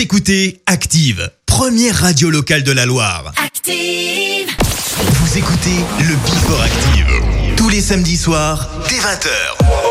Vous écoutez Active, première radio locale de la Loire. Active Vous écoutez le Before Active, tous les samedis soirs, dès 20h.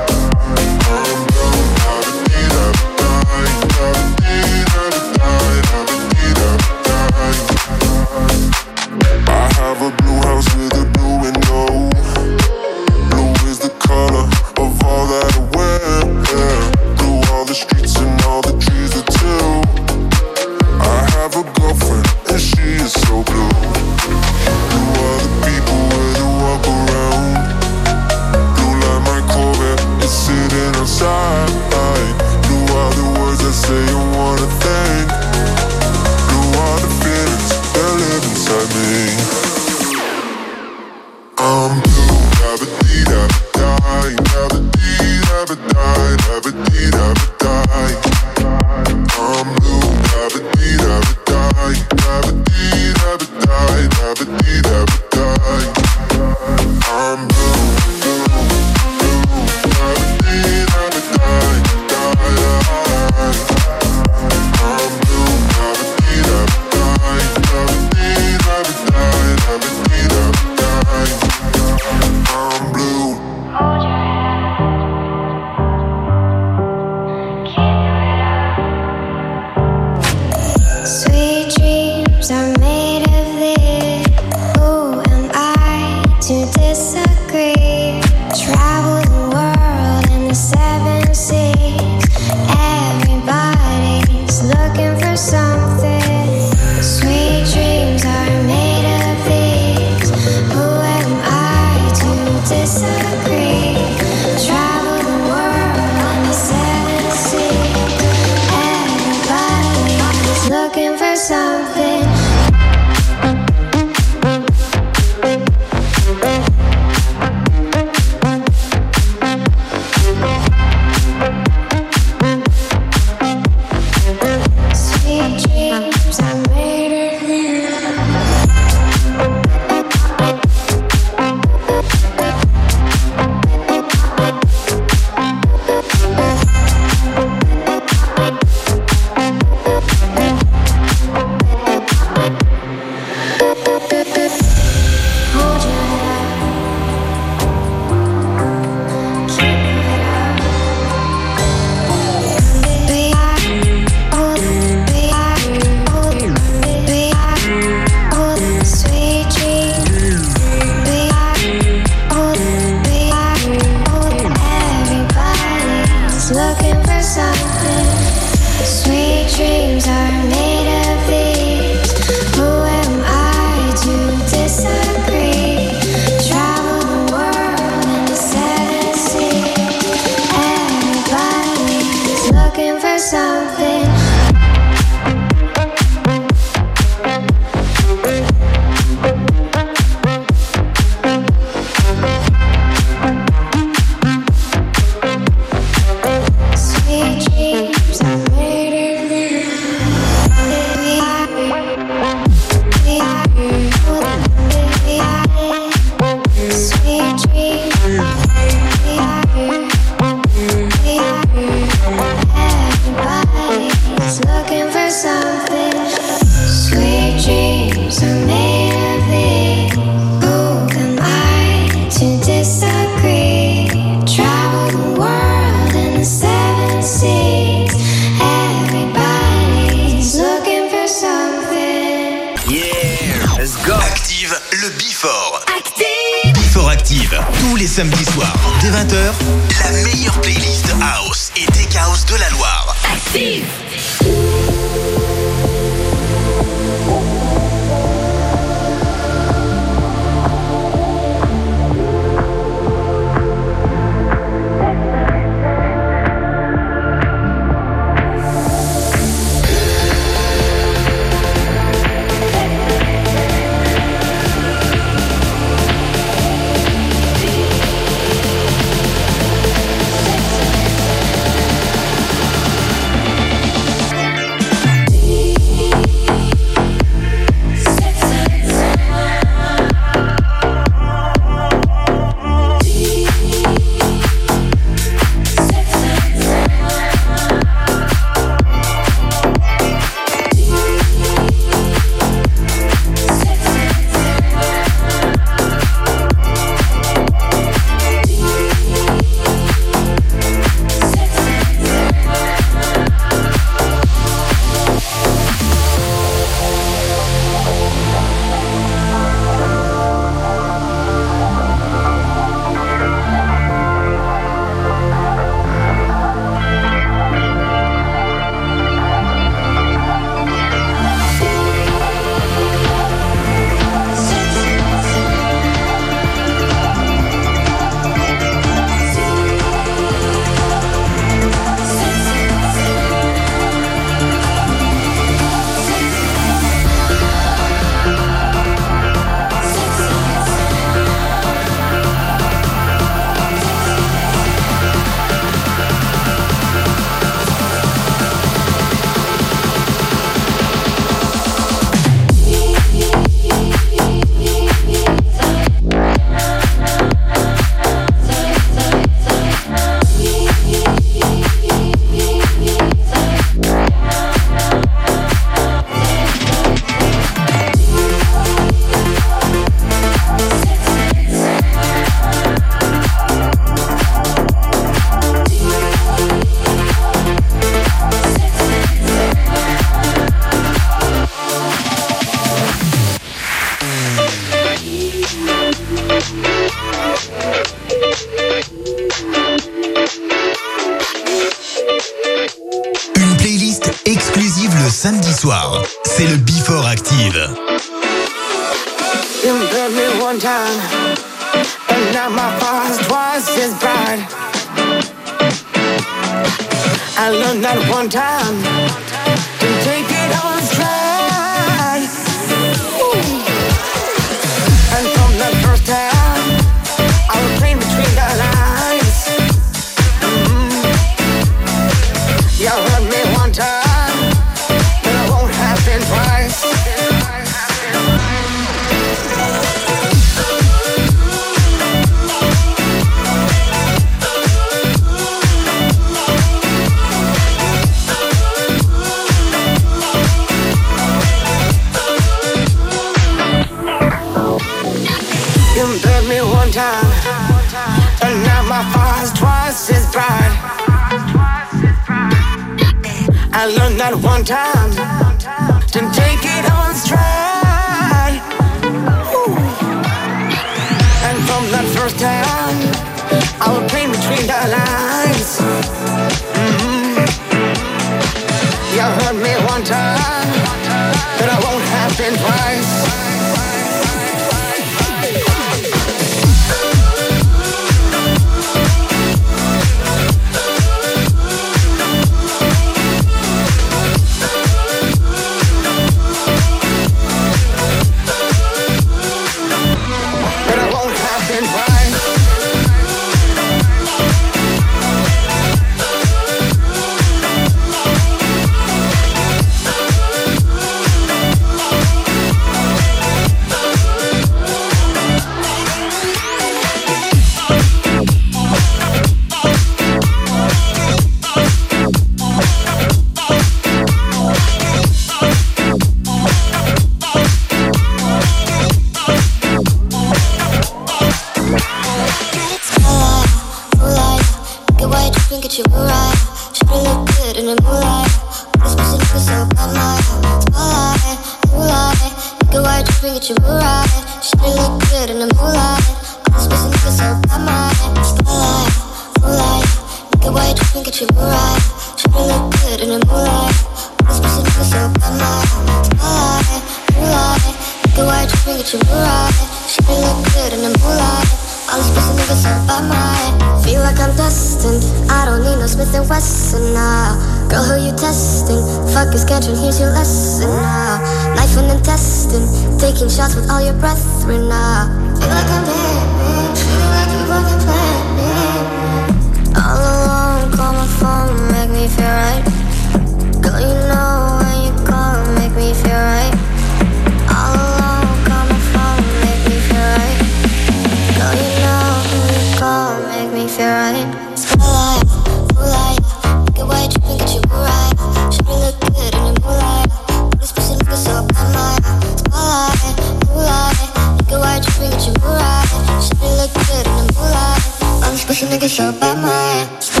Nigga so bad, my spotlight,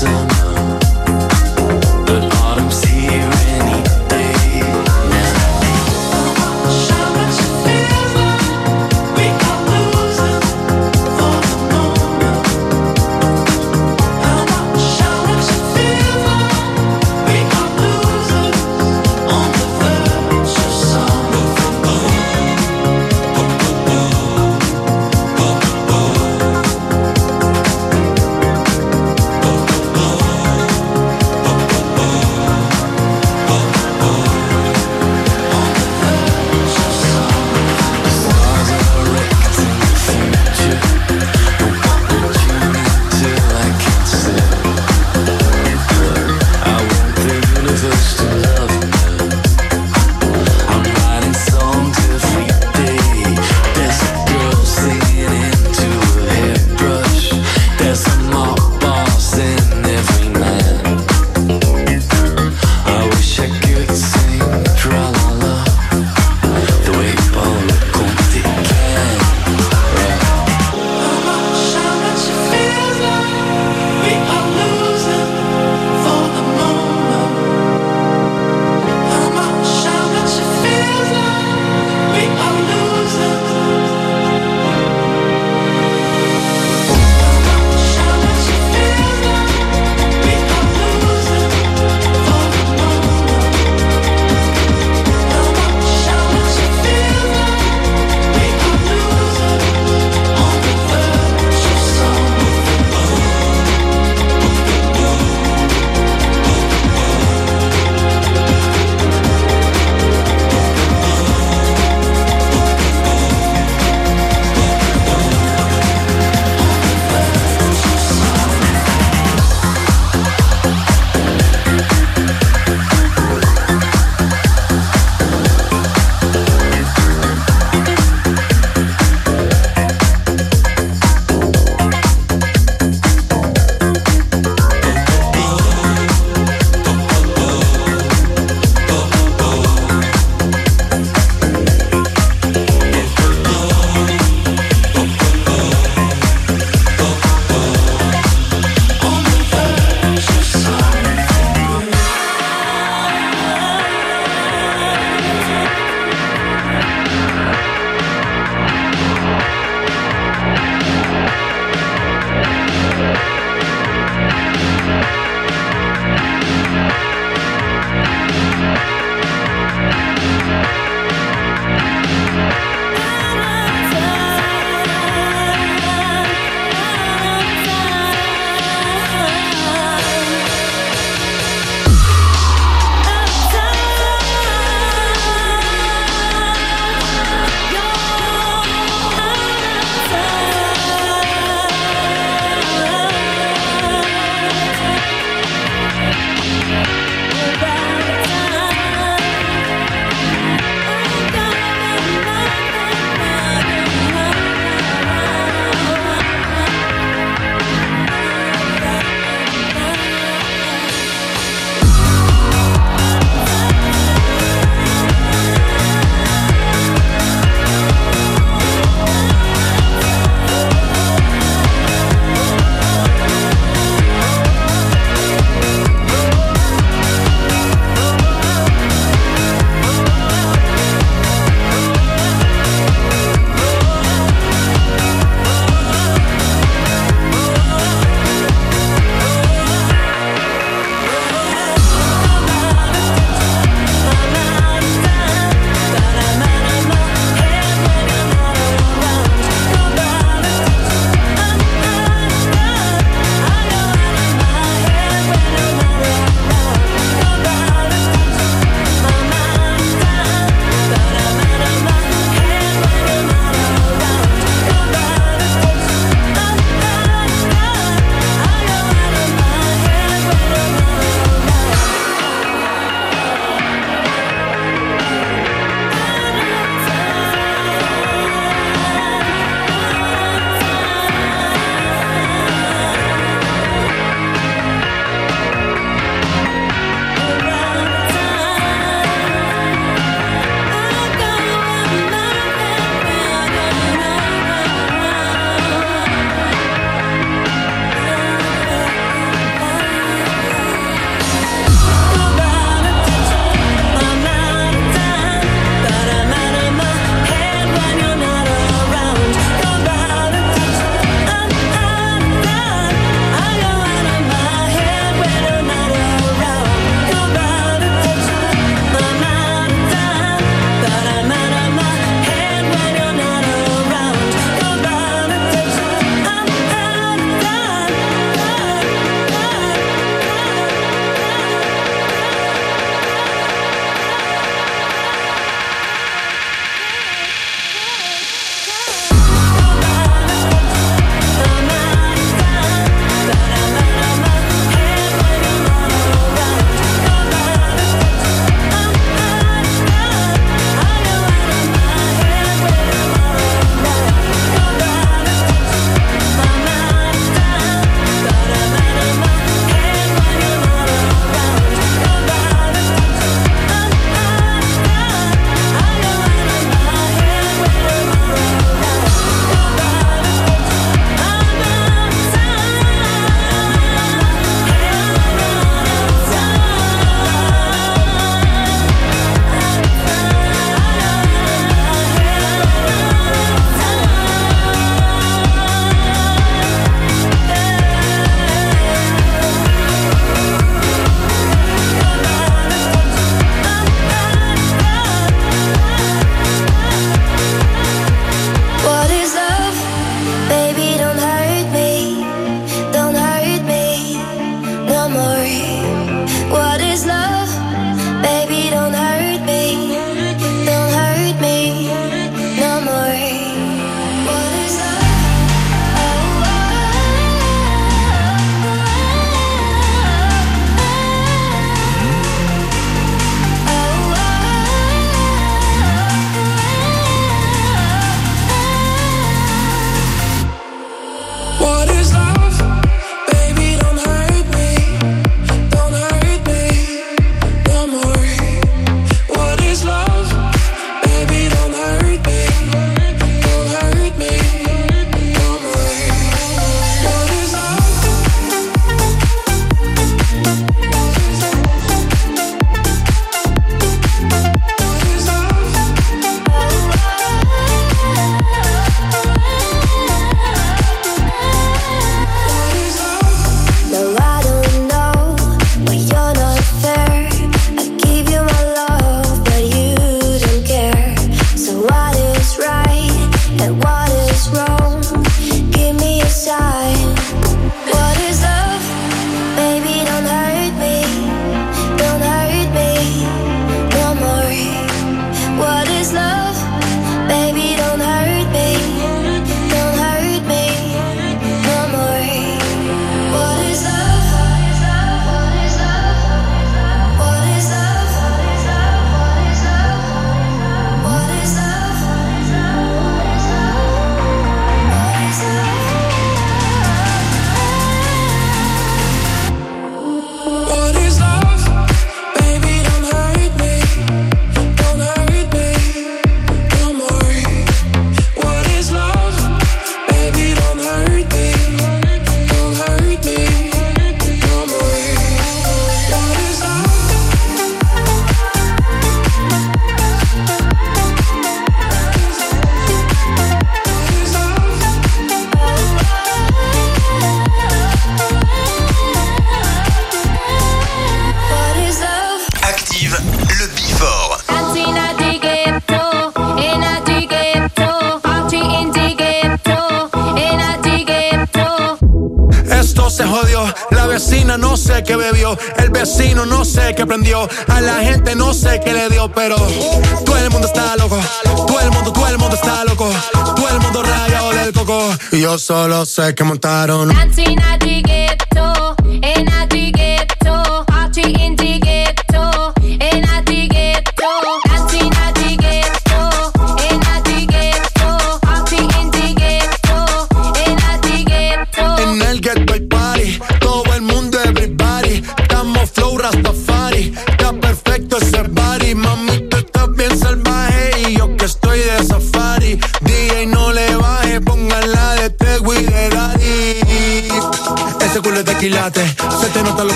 summer.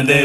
Monday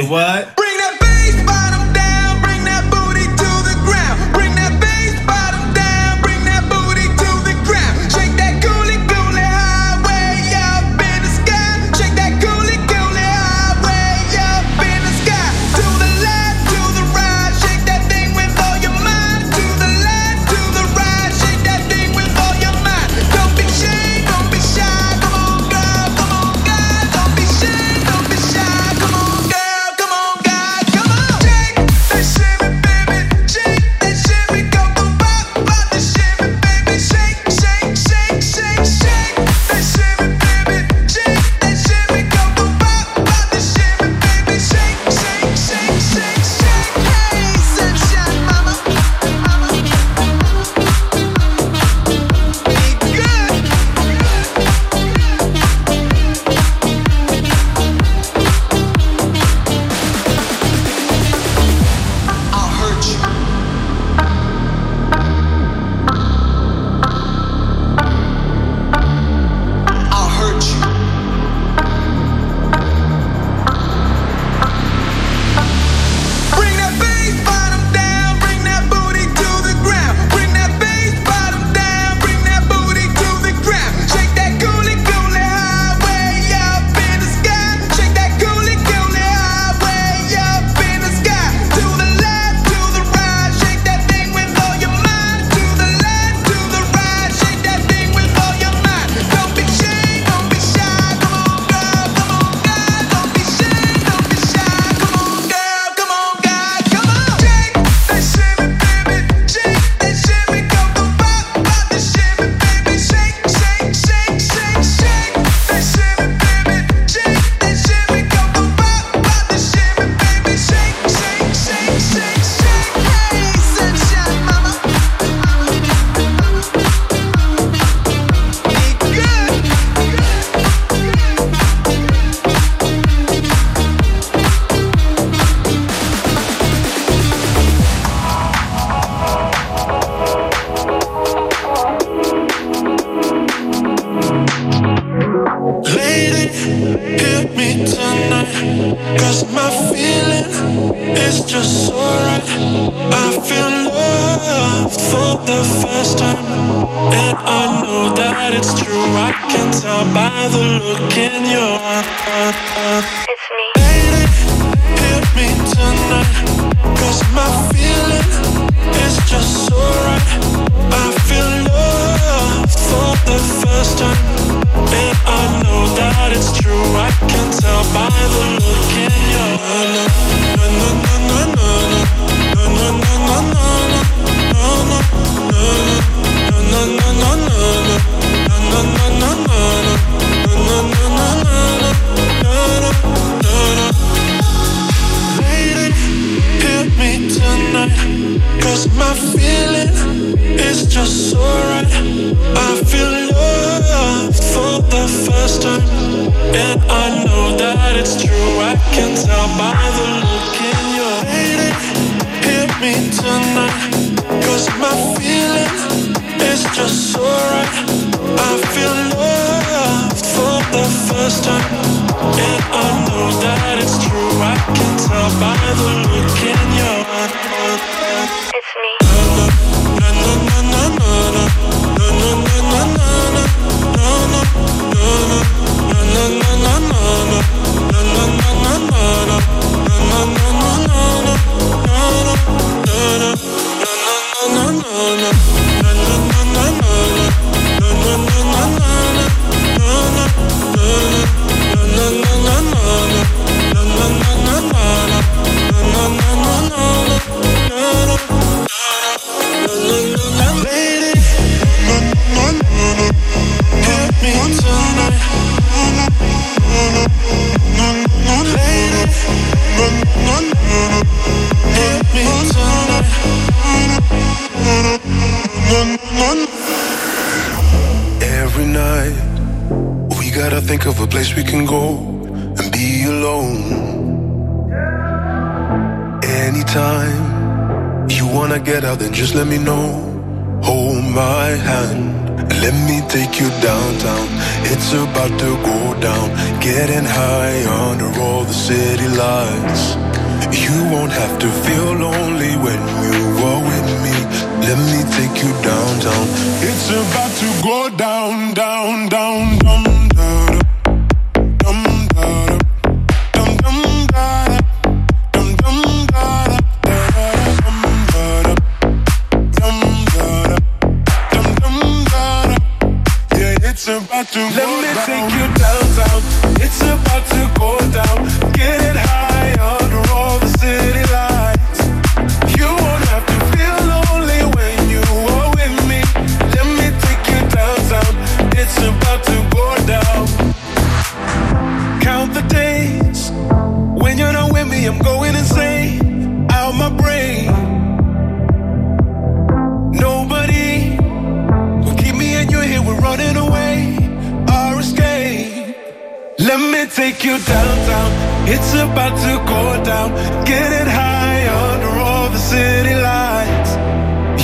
gonna take you downtown. It's about to go down. Getting high under all the city lights.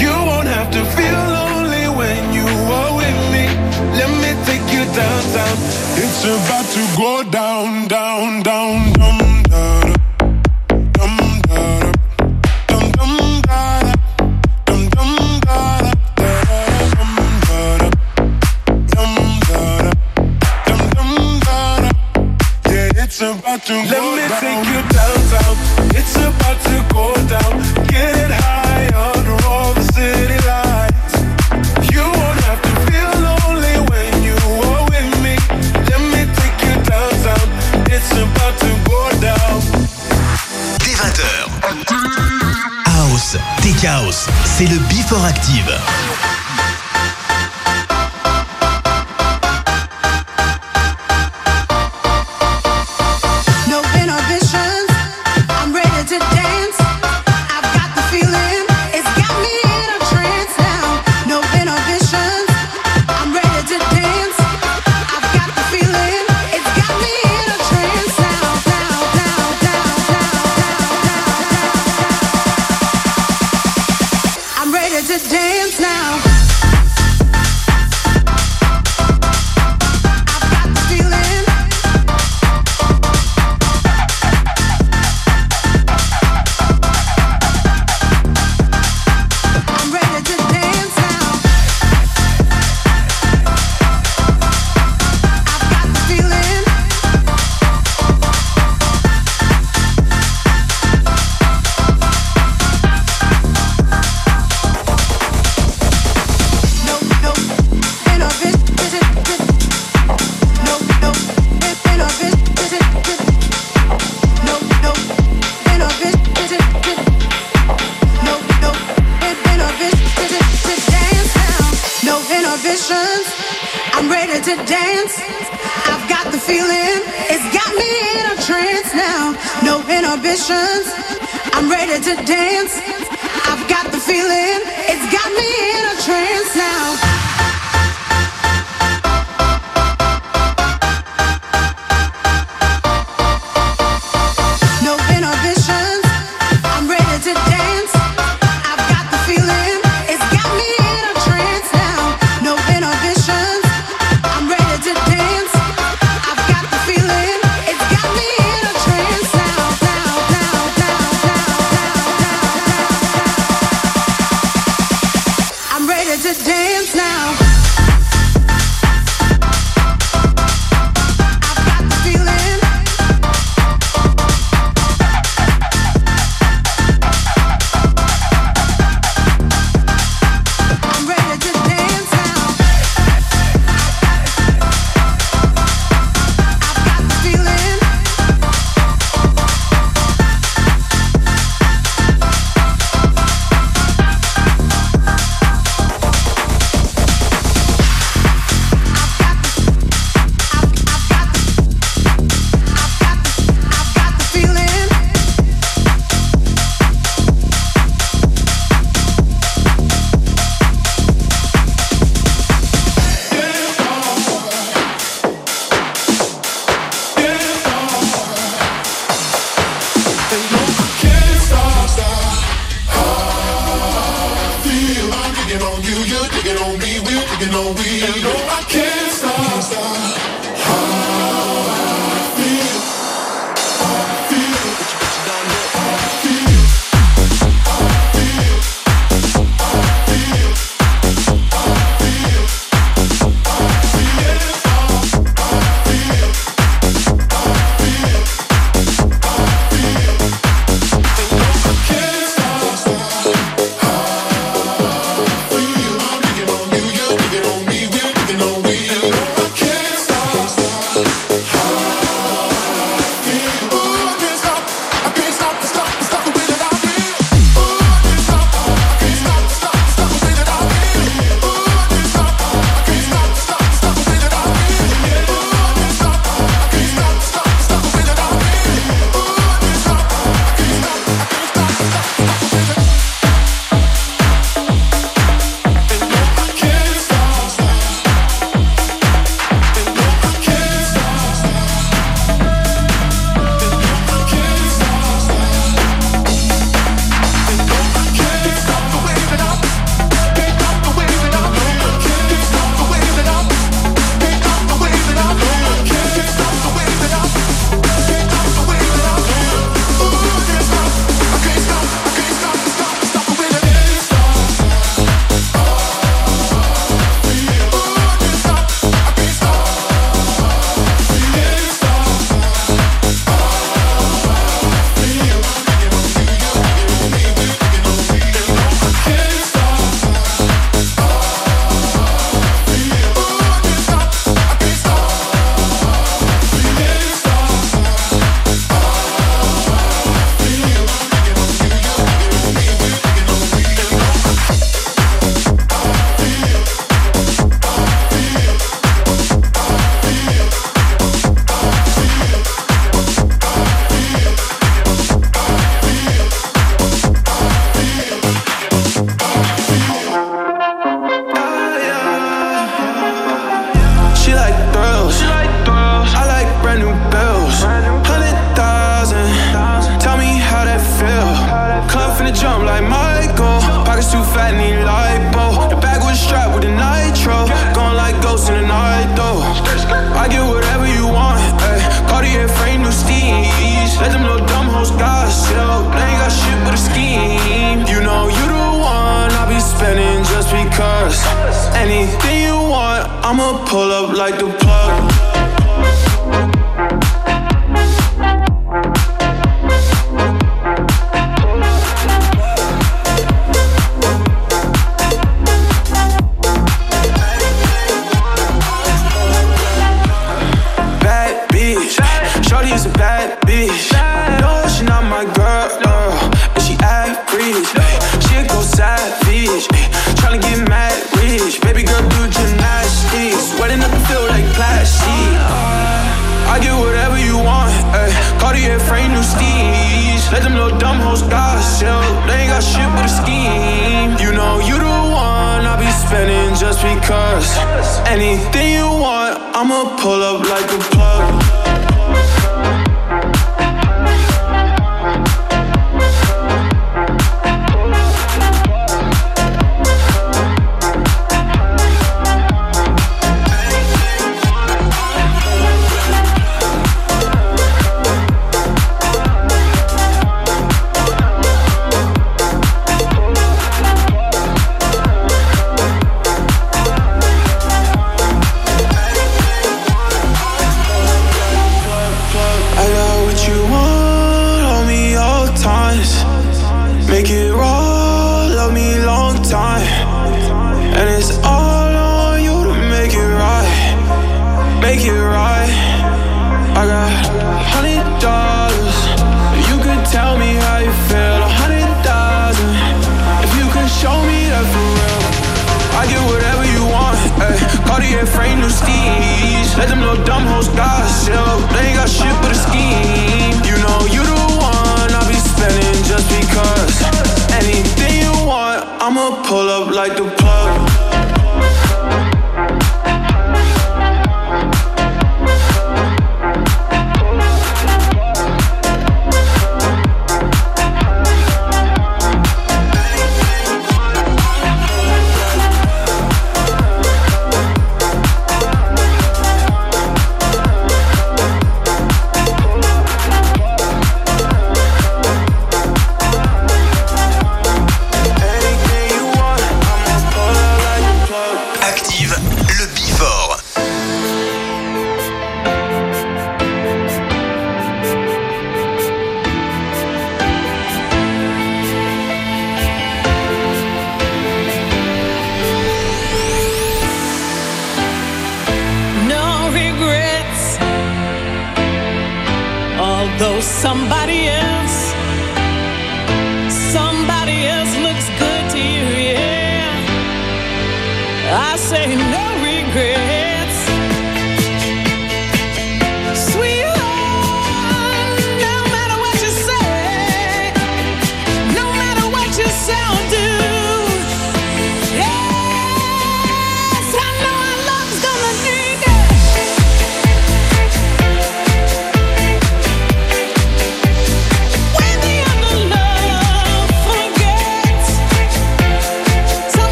You won't have to feel lonely when you are with me. Let me take you downtown. It's about to go down, down, down. House, Tech House, c'est le Before Active.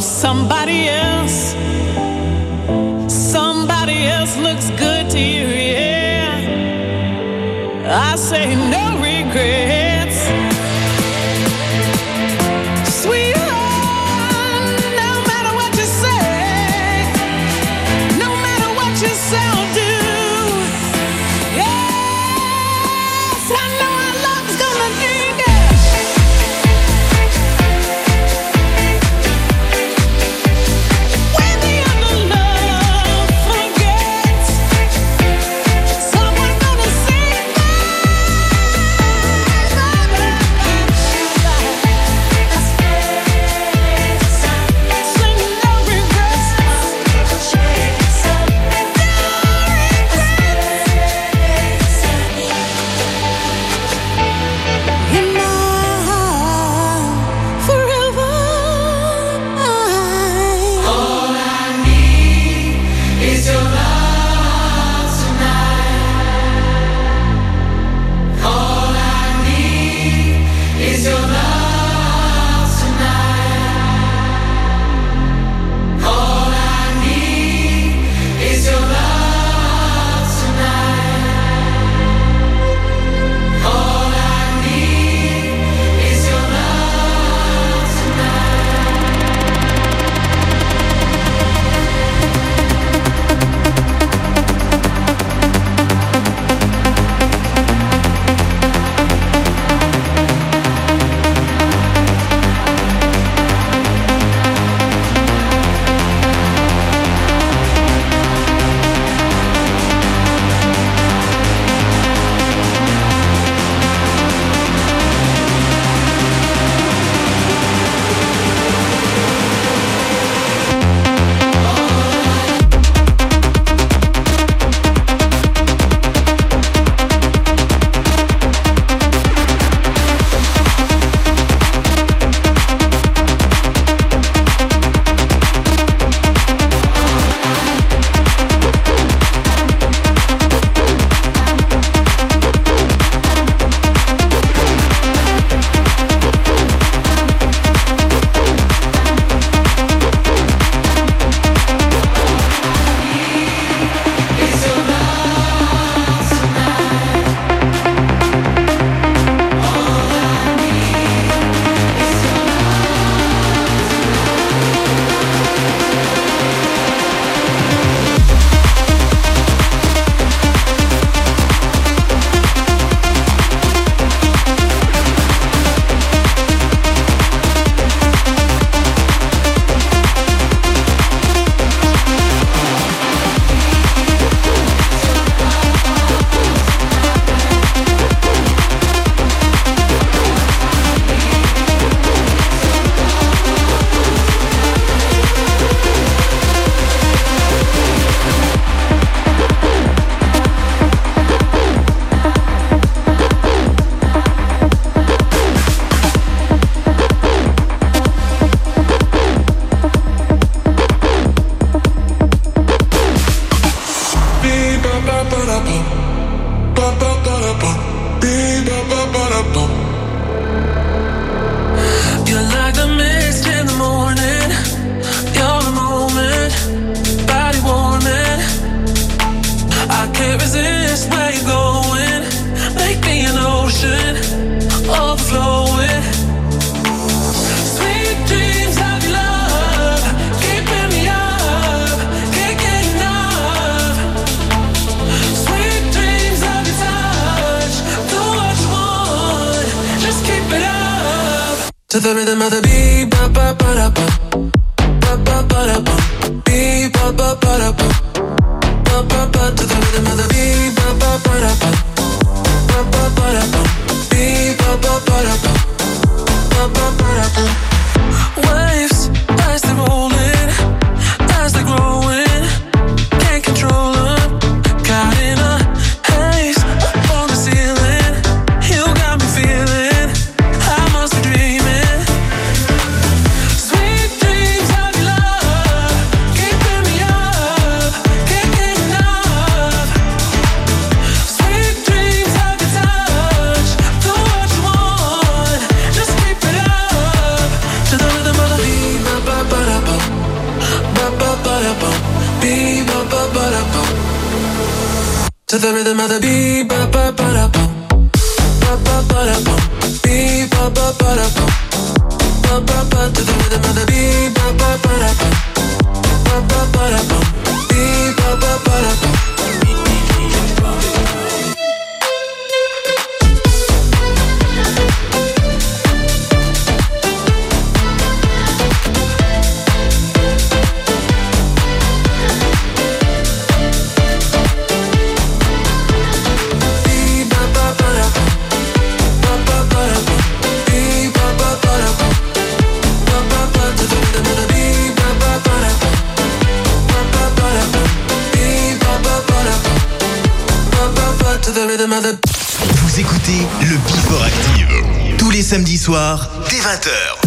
somebody else somebody else looks good to you yeah i say no regrets. soir, dès 20h.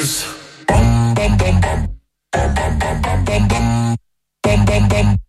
is. Bum, bum. Bum, bum, bum, bum, bum, bum. Bum, bum, bum.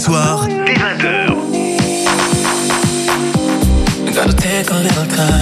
soirs dès 20h.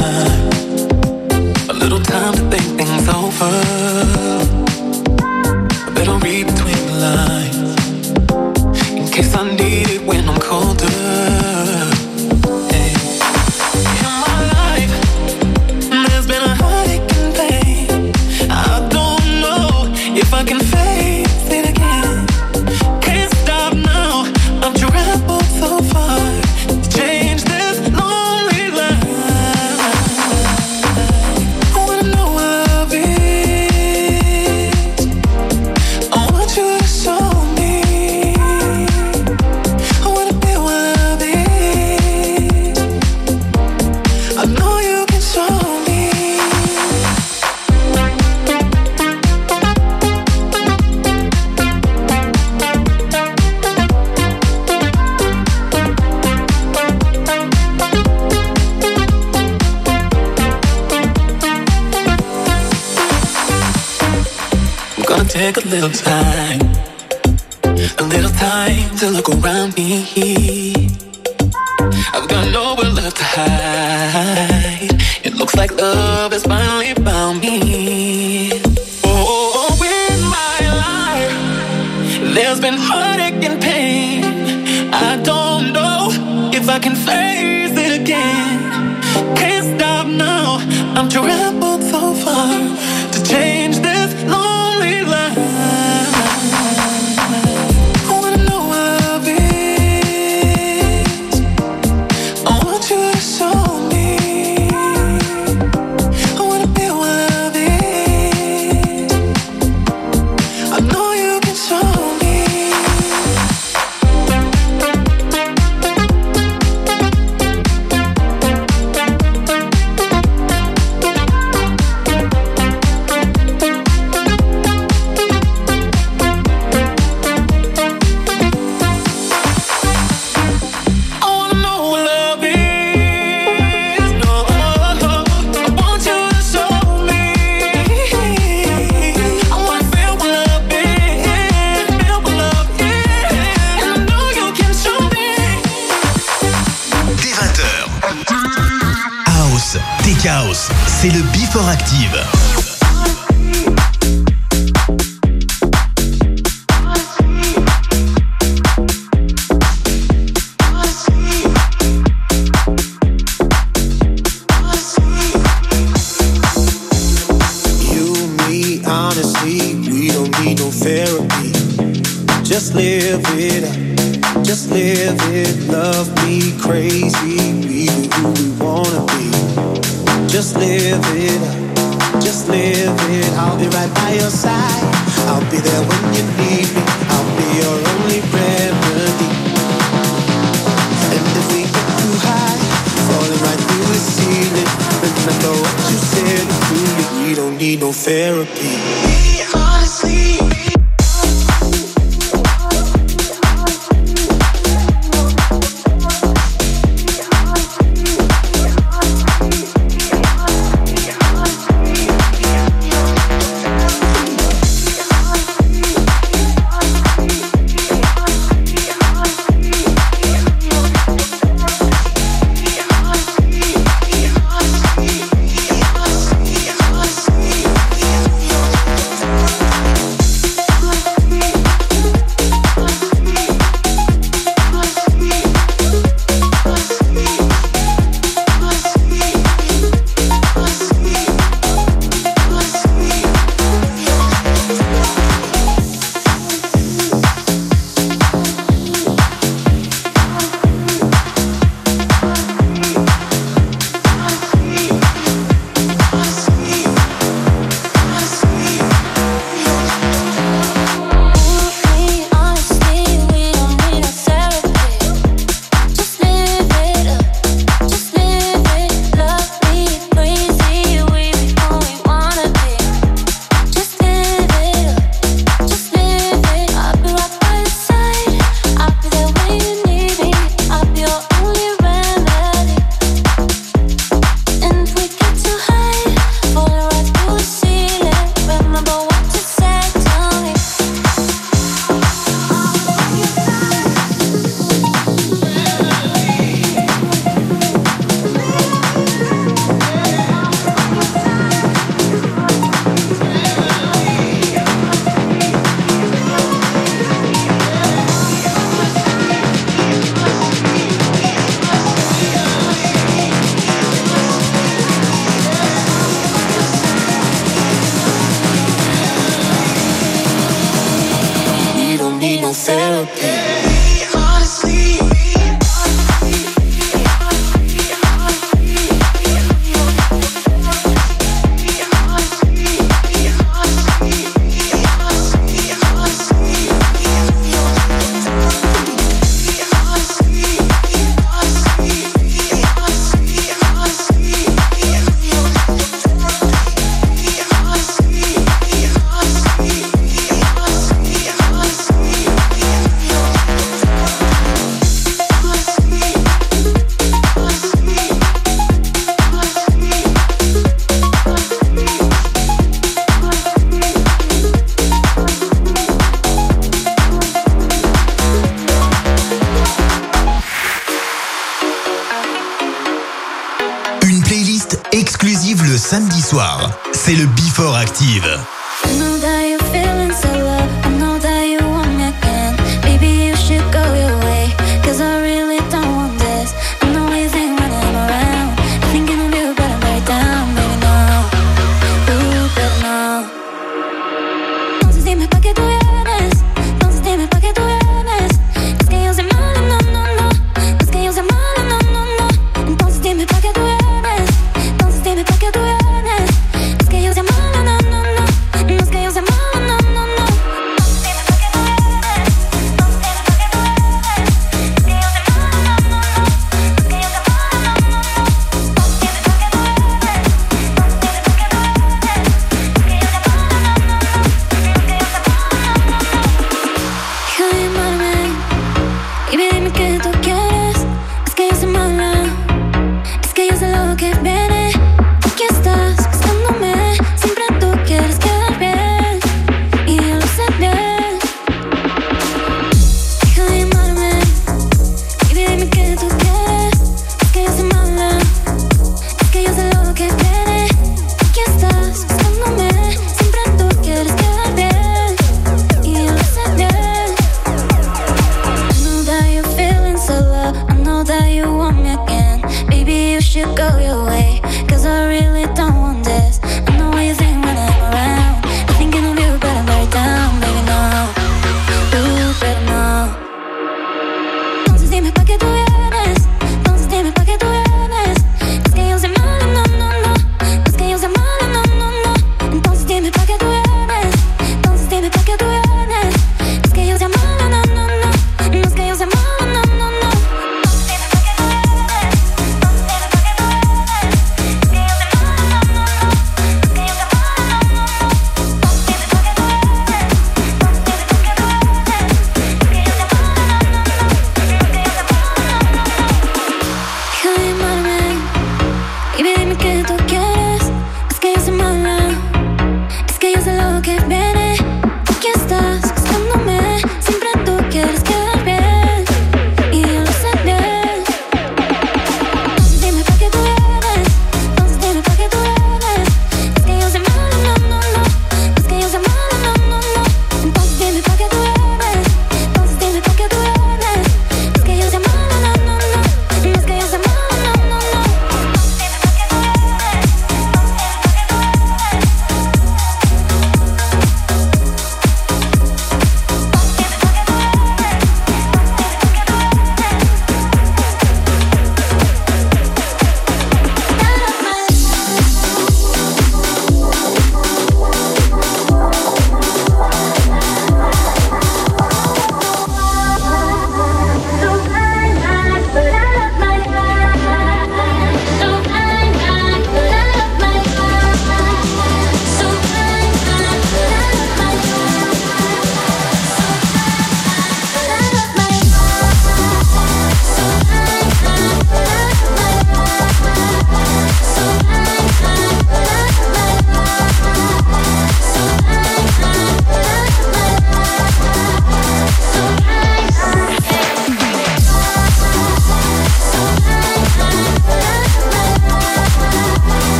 Therapy. Honestly,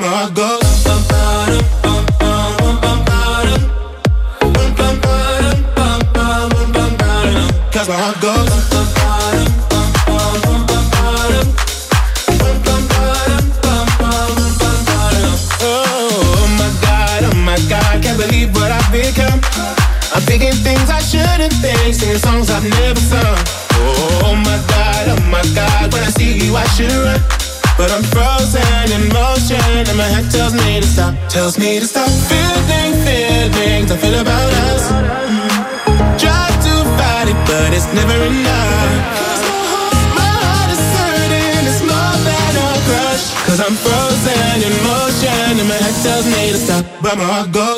to stop. But but my heart